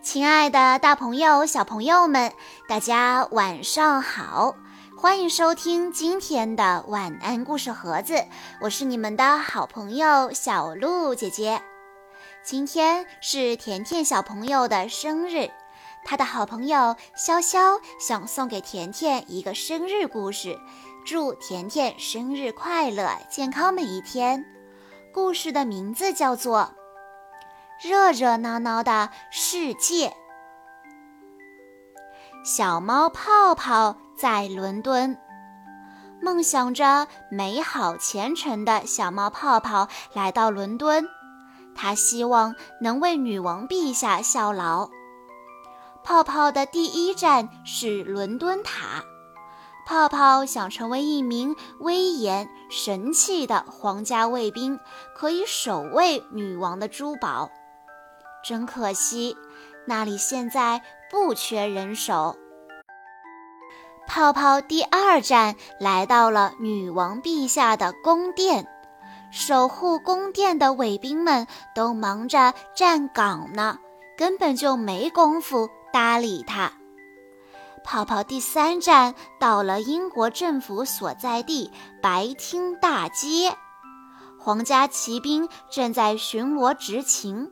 亲爱的，大朋友、小朋友们，大家晚上好！欢迎收听今天的晚安故事盒子，我是你们的好朋友小鹿姐姐。今天是甜甜小朋友的生日，他的好朋友潇潇想送给甜甜一个生日故事，祝甜甜生日快乐，健康每一天。故事的名字叫做。热热闹闹的世界，小猫泡泡在伦敦，梦想着美好前程的小猫泡泡来到伦敦，他希望能为女王陛下效劳。泡泡的第一站是伦敦塔，泡泡想成为一名威严神气的皇家卫兵，可以守卫女王的珠宝。真可惜，那里现在不缺人手。泡泡第二站来到了女王陛下的宫殿，守护宫殿的卫兵们都忙着站岗呢，根本就没工夫搭理他。泡泡第三站到了英国政府所在地白厅大街，皇家骑兵正在巡逻执勤。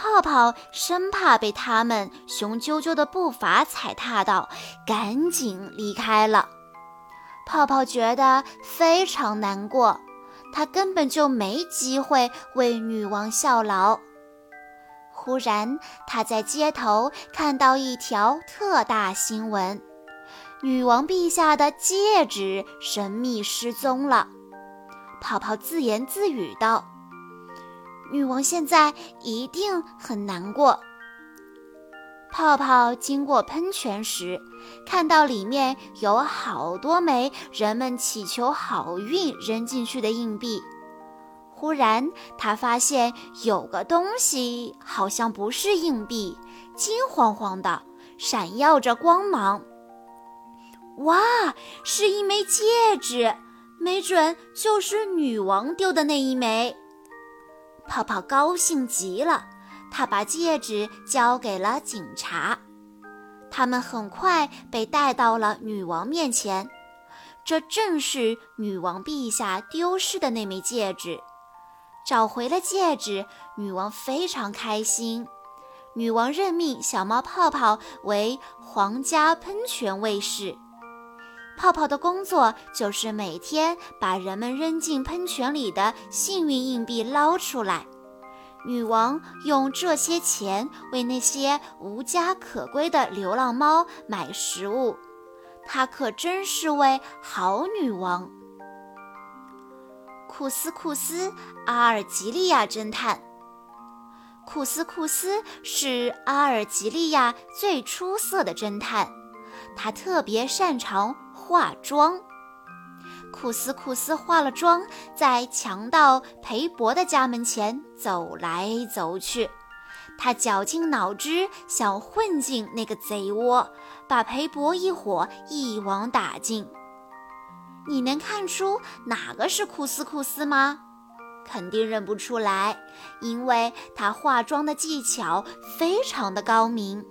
泡泡生怕被他们雄赳赳的步伐踩踏到，赶紧离开了。泡泡觉得非常难过，他根本就没机会为女王效劳。忽然，他在街头看到一条特大新闻：女王陛下的戒指神秘失踪了。泡泡自言自语道。女王现在一定很难过。泡泡经过喷泉时，看到里面有好多枚人们祈求好运扔进去的硬币。忽然，他发现有个东西好像不是硬币，金黄黄的，闪耀着光芒。哇，是一枚戒指，没准就是女王丢的那一枚。泡泡高兴极了，他把戒指交给了警察。他们很快被带到了女王面前。这正是女王陛下丢失的那枚戒指。找回了戒指，女王非常开心。女王任命小猫泡泡为皇家喷泉卫士。泡泡的工作就是每天把人们扔进喷泉里的幸运硬币捞出来。女王用这些钱为那些无家可归的流浪猫买食物，她可真是位好女王。库斯库斯，阿尔及利亚侦探。库斯库斯是阿尔及利亚最出色的侦探，他特别擅长。化妆，库斯库斯化了妆，在强盗裴博的家门前走来走去。他绞尽脑汁想混进那个贼窝，把裴博一伙一网打尽。你能看出哪个是库斯库斯吗？肯定认不出来，因为他化妆的技巧非常的高明。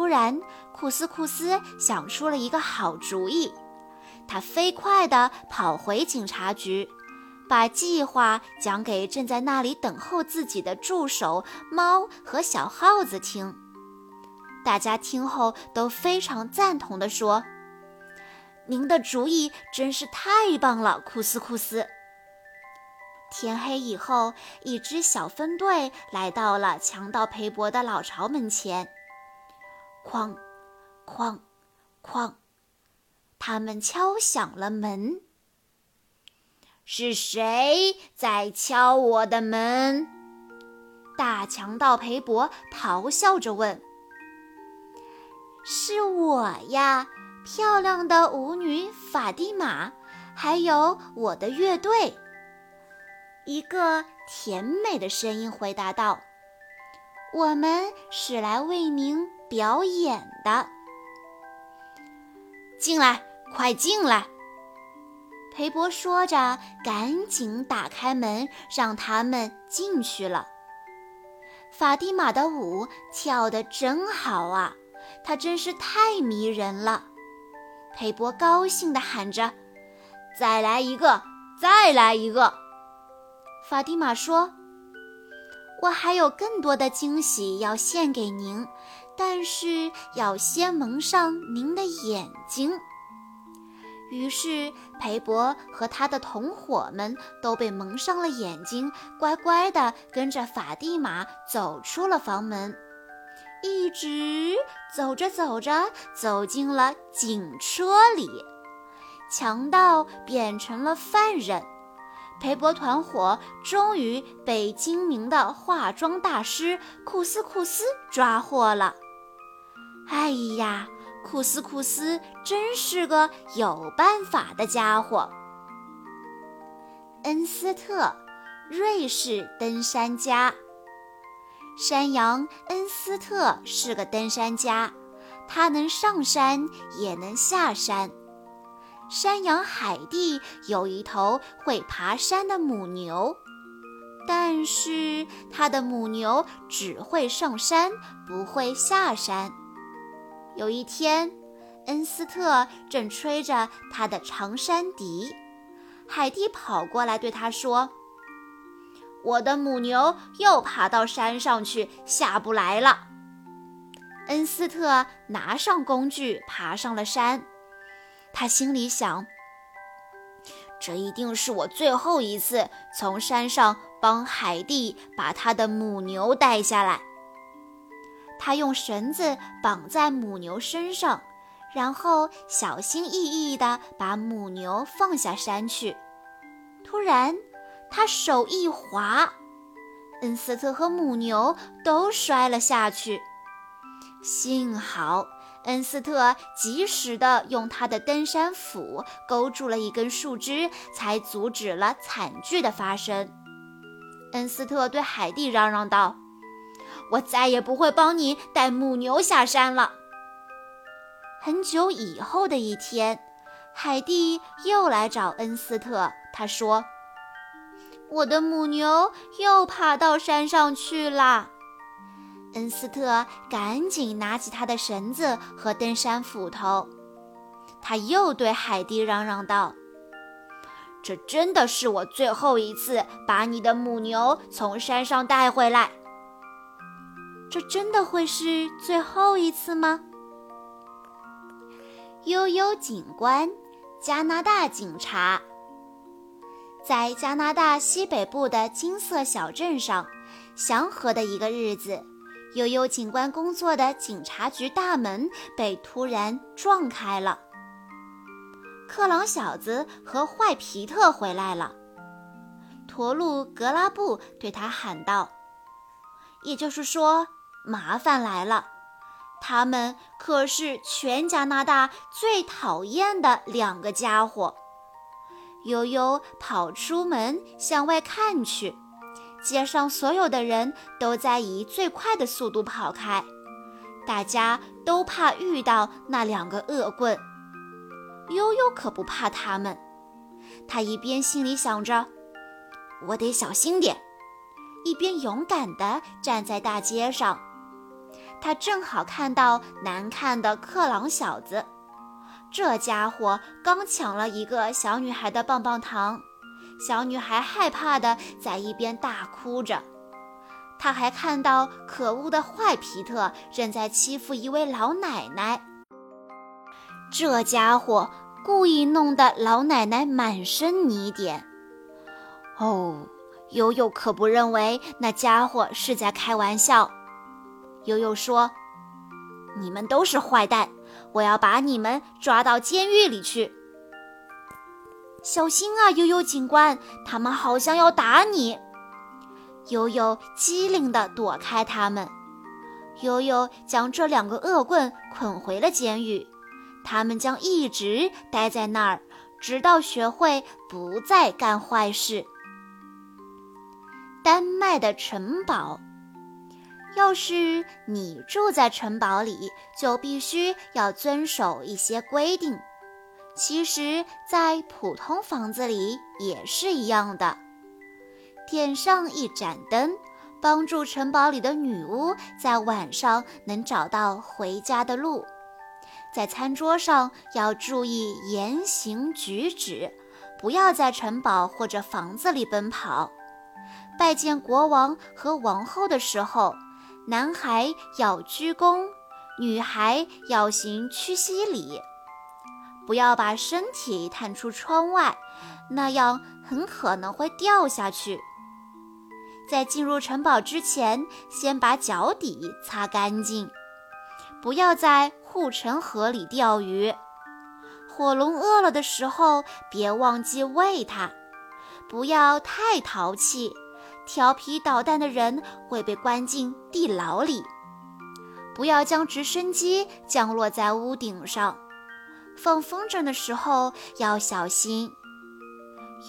突然，库斯库斯想出了一个好主意。他飞快地跑回警察局，把计划讲给正在那里等候自己的助手猫和小耗子听。大家听后都非常赞同地说：“您的主意真是太棒了，库斯库斯。”天黑以后，一支小分队来到了强盗裴伯的老巢门前。哐，哐，哐！他们敲响了门。是谁在敲我的门？大强盗裴伯咆哮着问：“是我呀，漂亮的舞女法蒂玛，还有我的乐队。”一个甜美的声音回答道：“我们是来为您。”表演的，进来，快进来！裴伯说着，赶紧打开门，让他们进去了。法蒂玛的舞跳得真好啊，她真是太迷人了。裴博高兴地喊着：“再来一个，再来一个！”法蒂玛说：“我还有更多的惊喜要献给您，但是要先蒙上您的眼睛。”于是，裴伯和他的同伙们都被蒙上了眼睛，乖乖地跟着法蒂玛走出了房门，一直走着走着，走进了警车里。强盗变成了犯人，裴伯团伙终于被精明的化妆大师库斯库斯抓获了。哎呀！库斯库斯真是个有办法的家伙。恩斯特，瑞士登山家。山羊恩斯特是个登山家，他能上山也能下山。山羊海蒂有一头会爬山的母牛，但是他的母牛只会上山，不会下山。有一天，恩斯特正吹着他的长山笛，海蒂跑过来对他说：“我的母牛又爬到山上去，下不来了。”恩斯特拿上工具，爬上了山。他心里想：“这一定是我最后一次从山上帮海蒂把他的母牛带下来。”他用绳子绑在母牛身上，然后小心翼翼地把母牛放下山去。突然，他手一滑，恩斯特和母牛都摔了下去。幸好恩斯特及时地用他的登山斧勾住了一根树枝，才阻止了惨剧的发生。恩斯特对海蒂嚷嚷道。我再也不会帮你带母牛下山了。很久以后的一天，海蒂又来找恩斯特。他说：“我的母牛又爬到山上去了。”恩斯特赶紧拿起他的绳子和登山斧头。他又对海蒂嚷嚷道：“这真的是我最后一次把你的母牛从山上带回来。”这真的会是最后一次吗？悠悠警官，加拿大警察，在加拿大西北部的金色小镇上，祥和的一个日子，悠悠警官工作的警察局大门被突然撞开了。克朗小子和坏皮特回来了，驼鹿格拉布对他喊道：“也就是说。”麻烦来了，他们可是全加拿大最讨厌的两个家伙。悠悠跑出门向外看去，街上所有的人都在以最快的速度跑开，大家都怕遇到那两个恶棍。悠悠可不怕他们，他一边心里想着“我得小心点”，一边勇敢地站在大街上。他正好看到难看的克朗小子，这家伙刚抢了一个小女孩的棒棒糖，小女孩害怕的在一边大哭着。他还看到可恶的坏皮特正在欺负一位老奶奶，这家伙故意弄得老奶奶满身泥点。哦，悠悠可不认为那家伙是在开玩笑。悠悠说：“你们都是坏蛋，我要把你们抓到监狱里去。小心啊，悠悠警官，他们好像要打你。”悠悠机灵地躲开他们。悠悠将这两个恶棍捆回了监狱，他们将一直待在那儿，直到学会不再干坏事。丹麦的城堡。要是你住在城堡里，就必须要遵守一些规定。其实，在普通房子里也是一样的。点上一盏灯，帮助城堡里的女巫在晚上能找到回家的路。在餐桌上要注意言行举止，不要在城堡或者房子里奔跑。拜见国王和王后的时候，男孩要鞠躬，女孩要行屈膝礼。不要把身体探出窗外，那样很可能会掉下去。在进入城堡之前，先把脚底擦干净。不要在护城河里钓鱼。火龙饿了的时候，别忘记喂它。不要太淘气，调皮捣蛋的人会被关进地牢里。不要将直升机降落在屋顶上。放风筝的时候要小心。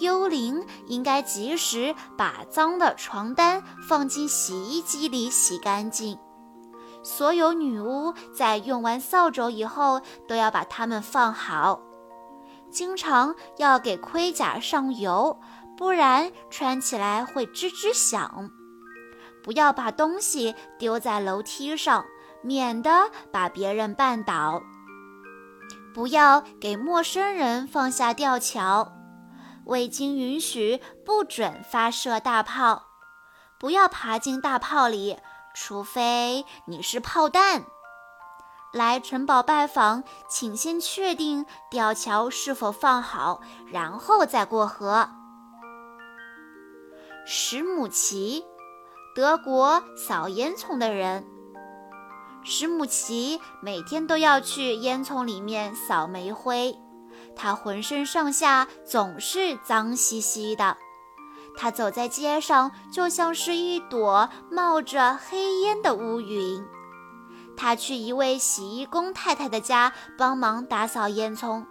幽灵应该及时把脏的床单放进洗衣机里洗干净。所有女巫在用完扫帚以后都要把它们放好。经常要给盔甲上油，不然穿起来会吱吱响。不要把东西丢在楼梯上，免得把别人绊倒。不要给陌生人放下吊桥，未经允许不准发射大炮。不要爬进大炮里，除非你是炮弹。来城堡拜访，请先确定吊桥是否放好，然后再过河。史姆奇，德国扫烟囱的人。史姆奇每天都要去烟囱里面扫煤灰，他浑身上下总是脏兮兮的。他走在街上就像是一朵冒着黑烟的乌云。他去一位洗衣工太太的家帮忙打扫烟囱。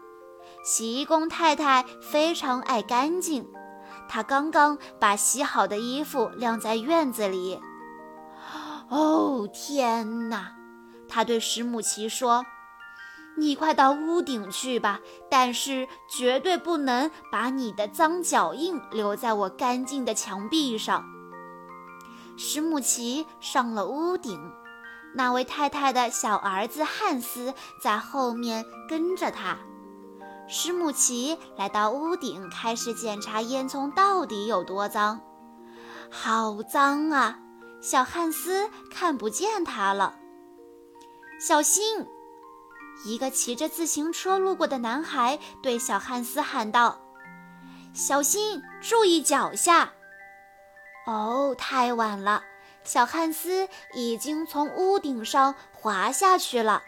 洗衣工太太非常爱干净，他刚刚把洗好的衣服晾在院子里。哦，天哪！他对史姆奇说：“你快到屋顶去吧，但是绝对不能把你的脏脚印留在我干净的墙壁上。”史姆奇上了屋顶，那位太太的小儿子汉斯在后面跟着他。史姆奇来到屋顶，开始检查烟囱到底有多脏。好脏啊！小汉斯看不见他了。小心！一个骑着自行车路过的男孩对小汉斯喊道：“小心，注意脚下！”哦，太晚了，小汉斯已经从屋顶上滑下去了。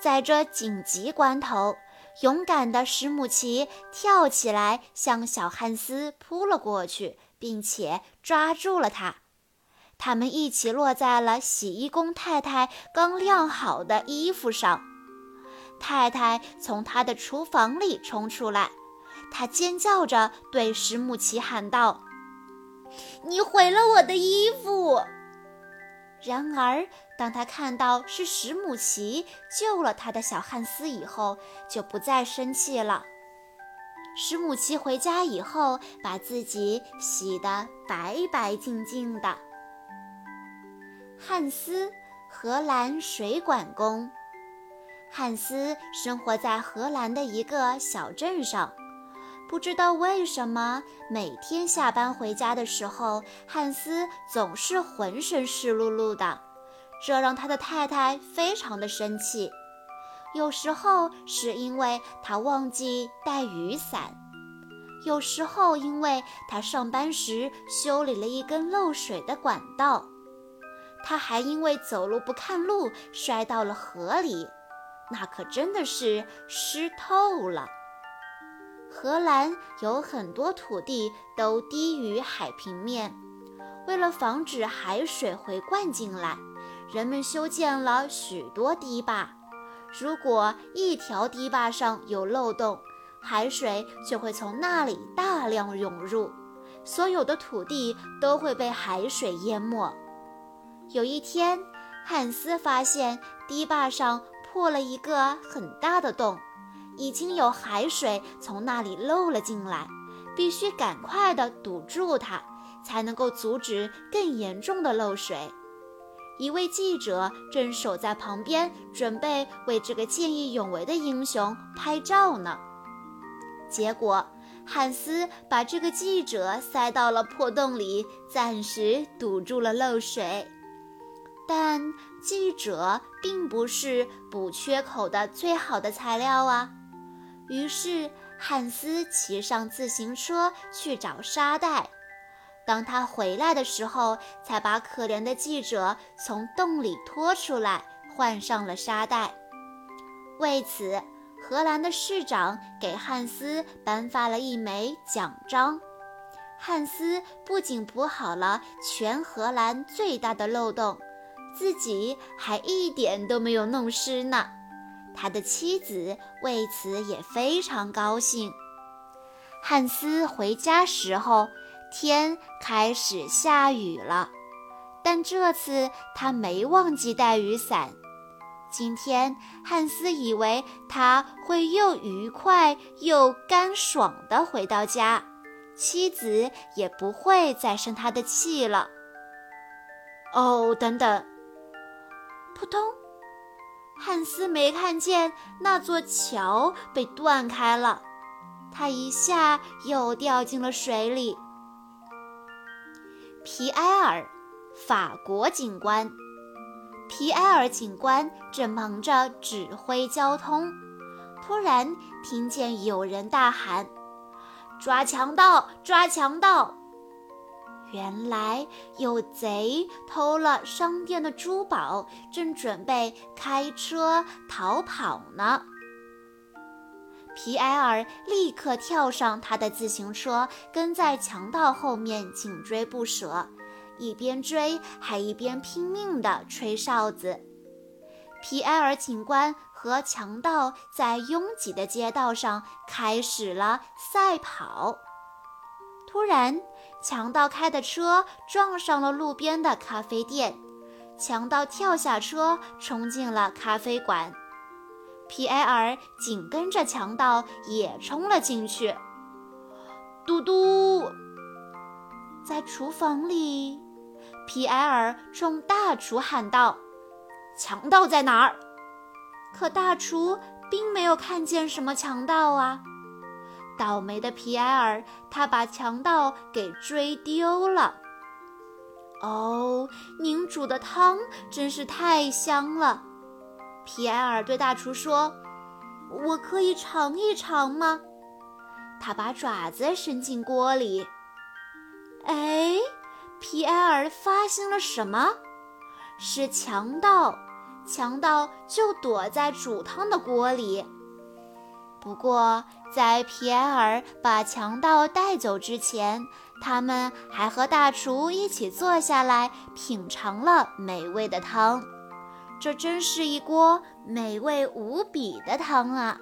在这紧急关头，勇敢的史姆奇跳起来向小汉斯扑了过去，并且抓住了他。他们一起落在了洗衣工太太刚晾好的衣服上。太太从她的厨房里冲出来，她尖叫着对史姆奇喊道：“你毁了我的衣服！”然而，当他看到是史姆奇救了他的小汉斯以后，就不再生气了。史姆奇回家以后，把自己洗得白白净净的。汉斯，荷兰水管工。汉斯生活在荷兰的一个小镇上。不知道为什么，每天下班回家的时候，汉斯总是浑身湿漉漉的，这让他的太太非常的生气。有时候是因为他忘记带雨伞，有时候因为他上班时修理了一根漏水的管道。他还因为走路不看路摔到了河里，那可真的是湿透了。荷兰有很多土地都低于海平面，为了防止海水回灌进来，人们修建了许多堤坝。如果一条堤坝上有漏洞，海水就会从那里大量涌入，所有的土地都会被海水淹没。有一天，汉斯发现堤坝上破了一个很大的洞，已经有海水从那里漏了进来，必须赶快的堵住它，才能够阻止更严重的漏水。一位记者正守在旁边，准备为这个见义勇为的英雄拍照呢。结果，汉斯把这个记者塞到了破洞里，暂时堵住了漏水。但记者并不是补缺口的最好的材料啊。于是，汉斯骑上自行车去找沙袋。当他回来的时候，才把可怜的记者从洞里拖出来，换上了沙袋。为此，荷兰的市长给汉斯颁发了一枚奖章。汉斯不仅补好了全荷兰最大的漏洞，自己还一点都没有弄湿呢。他的妻子为此也非常高兴。汉斯回家时候。天开始下雨了，但这次他没忘记带雨伞。今天汉斯以为他会又愉快又干爽地回到家，妻子也不会再生他的气了。哦，等等！扑通！汉斯没看见那座桥被断开了，他一下又掉进了水里。皮埃尔，法国警官。皮埃尔警官正忙着指挥交通，突然听见有人大喊：“抓强盗！抓强盗！”原来有贼偷了商店的珠宝，正准备开车逃跑呢。皮埃尔立刻跳上他的自行车，跟在强盗后面紧追不舍，一边追还一边拼命地吹哨子。皮埃尔警官和强盗在拥挤的街道上开始了赛跑。突然，强盗开的车撞上了路边的咖啡店，强盗跳下车，冲进了咖啡馆。皮埃尔紧跟着强盗也冲了进去。嘟嘟，在厨房里，皮埃尔冲大厨喊道：“强盗在哪儿？”可大厨并没有看见什么强盗啊！倒霉的皮埃尔，他把强盗给追丢了。哦，您煮的汤真是太香了。皮埃尔对大厨说：“我可以尝一尝吗？”他把爪子伸进锅里。哎，皮埃尔发现了什么？是强盗！强盗就躲在煮汤的锅里。不过，在皮埃尔把强盗带走之前，他们还和大厨一起坐下来品尝了美味的汤。这真是一锅美味无比的汤啊！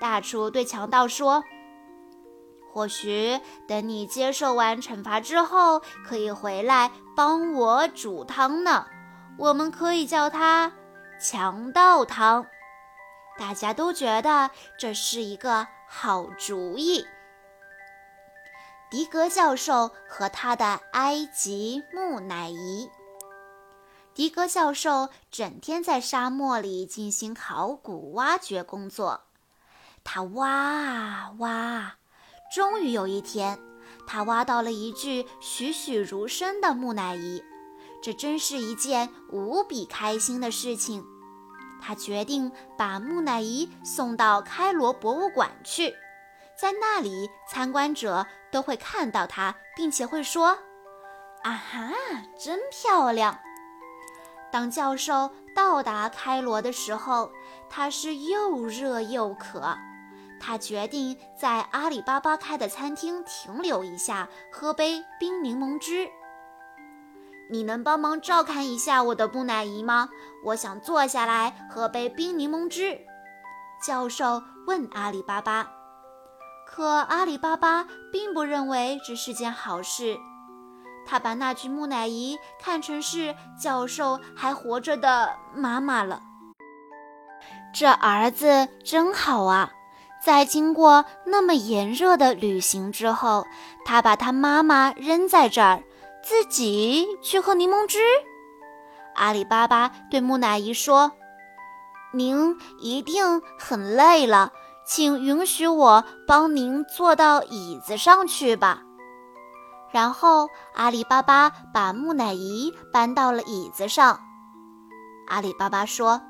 大厨对强盗说：“或许等你接受完惩罚之后，可以回来帮我煮汤呢。我们可以叫它强盗汤。”大家都觉得这是一个好主意。迪格教授和他的埃及木乃伊。迪格教授整天在沙漠里进行考古挖掘工作，他挖啊挖，终于有一天，他挖到了一具栩栩如生的木乃伊，这真是一件无比开心的事情。他决定把木乃伊送到开罗博物馆去，在那里，参观者都会看到它，并且会说：“啊哈，真漂亮！”当教授到达开罗的时候，他是又热又渴。他决定在阿里巴巴开的餐厅停留一下，喝杯冰柠檬汁。你能帮忙照看一下我的木乃伊吗？我想坐下来喝杯冰柠檬汁。教授问阿里巴巴，可阿里巴巴并不认为这是件好事。他把那具木乃伊看成是教授还活着的妈妈了。这儿子真好啊，在经过那么炎热的旅行之后，他把他妈妈扔在这儿，自己去喝柠檬汁。阿里巴巴对木乃伊说：“您一定很累了，请允许我帮您坐到椅子上去吧。”然后阿里巴巴把木乃伊搬到了椅子上。阿里巴巴说：“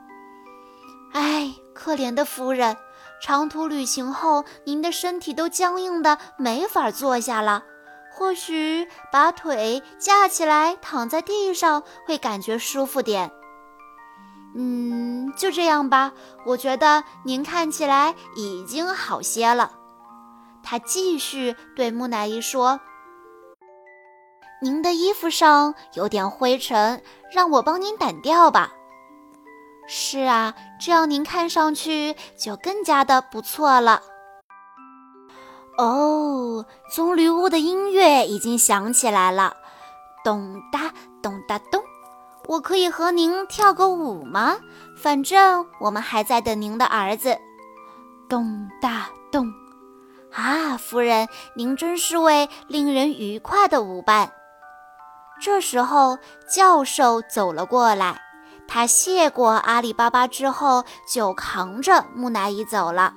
哎，可怜的夫人，长途旅行后您的身体都僵硬的没法坐下了。或许把腿架起来躺在地上会感觉舒服点。嗯，就这样吧。我觉得您看起来已经好些了。”他继续对木乃伊说。您的衣服上有点灰尘，让我帮您掸掉吧。是啊，这样您看上去就更加的不错了。哦，棕榈屋的音乐已经响起来了，咚哒咚哒咚。我可以和您跳个舞吗？反正我们还在等您的儿子。咚哒咚。啊，夫人，您真是位令人愉快的舞伴。这时候，教授走了过来。他谢过阿里巴巴之后，就扛着木乃伊走了。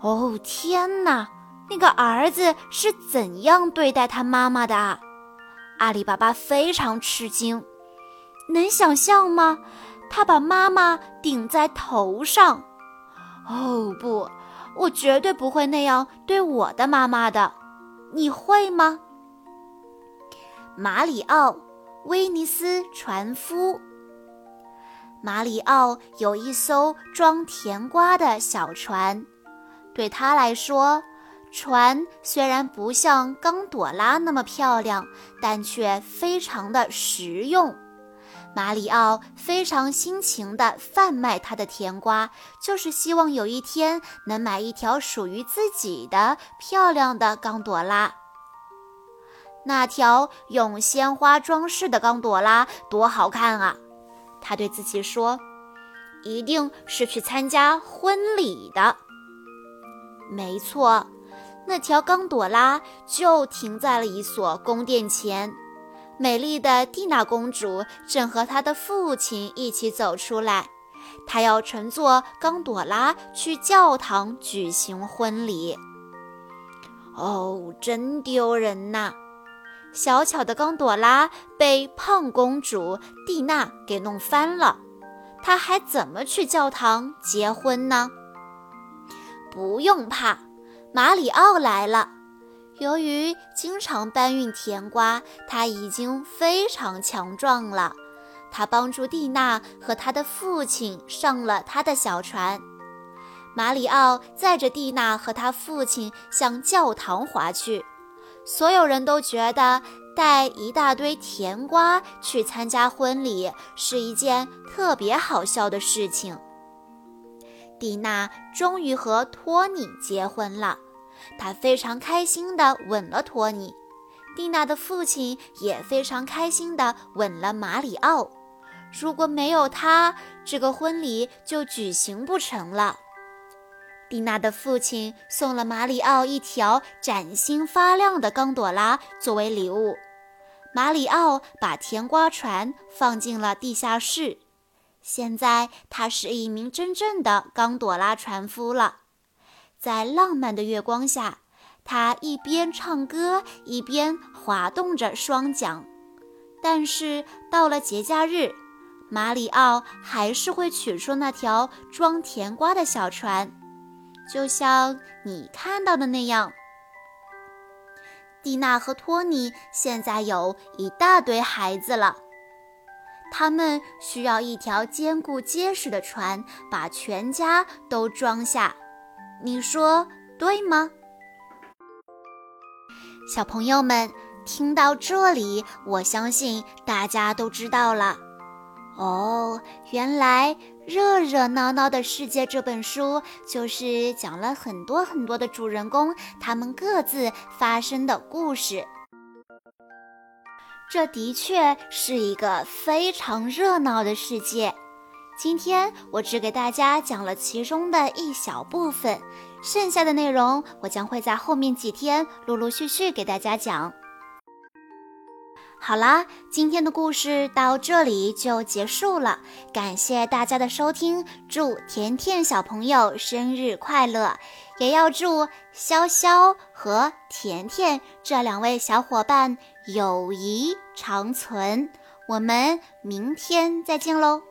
哦，天哪！那个儿子是怎样对待他妈妈的啊？阿里巴巴非常吃惊。能想象吗？他把妈妈顶在头上。哦，不，我绝对不会那样对我的妈妈的。你会吗？马里奥，威尼斯船夫。马里奥有一艘装甜瓜的小船，对他来说，船虽然不像刚朵拉那么漂亮，但却非常的实用。马里奥非常辛勤地贩卖他的甜瓜，就是希望有一天能买一条属于自己的漂亮的刚朵拉。那条用鲜花装饰的刚朵拉多好看啊！他对自己说：“一定是去参加婚礼的。”没错，那条刚朵拉就停在了一所宫殿前。美丽的蒂娜公主正和她的父亲一起走出来，她要乘坐刚朵拉去教堂举行婚礼。哦，真丢人呐！小巧的刚朵拉被胖公主蒂娜给弄翻了，她还怎么去教堂结婚呢？不用怕，马里奥来了。由于经常搬运甜瓜，他已经非常强壮了。他帮助蒂娜和他的父亲上了他的小船。马里奥载着蒂娜和他父亲向教堂划去。所有人都觉得带一大堆甜瓜去参加婚礼是一件特别好笑的事情。蒂娜终于和托尼结婚了，她非常开心地吻了托尼。蒂娜的父亲也非常开心地吻了马里奥。如果没有他，这个婚礼就举行不成了。蒂娜的父亲送了马里奥一条崭新发亮的刚朵拉作为礼物。马里奥把甜瓜船放进了地下室，现在他是一名真正的刚朵拉船夫了。在浪漫的月光下，他一边唱歌一边滑动着双桨。但是到了节假日，马里奥还是会取出那条装甜瓜的小船。就像你看到的那样，蒂娜和托尼现在有一大堆孩子了，他们需要一条坚固结实的船，把全家都装下。你说对吗？小朋友们，听到这里，我相信大家都知道了。哦，原来。热热闹闹的世界这本书就是讲了很多很多的主人公，他们各自发生的故事。这的确是一个非常热闹的世界。今天我只给大家讲了其中的一小部分，剩下的内容我将会在后面几天陆陆续续给大家讲。好啦，今天的故事到这里就结束了，感谢大家的收听，祝甜甜小朋友生日快乐，也要祝潇潇和甜甜这两位小伙伴友谊长存。我们明天再见喽！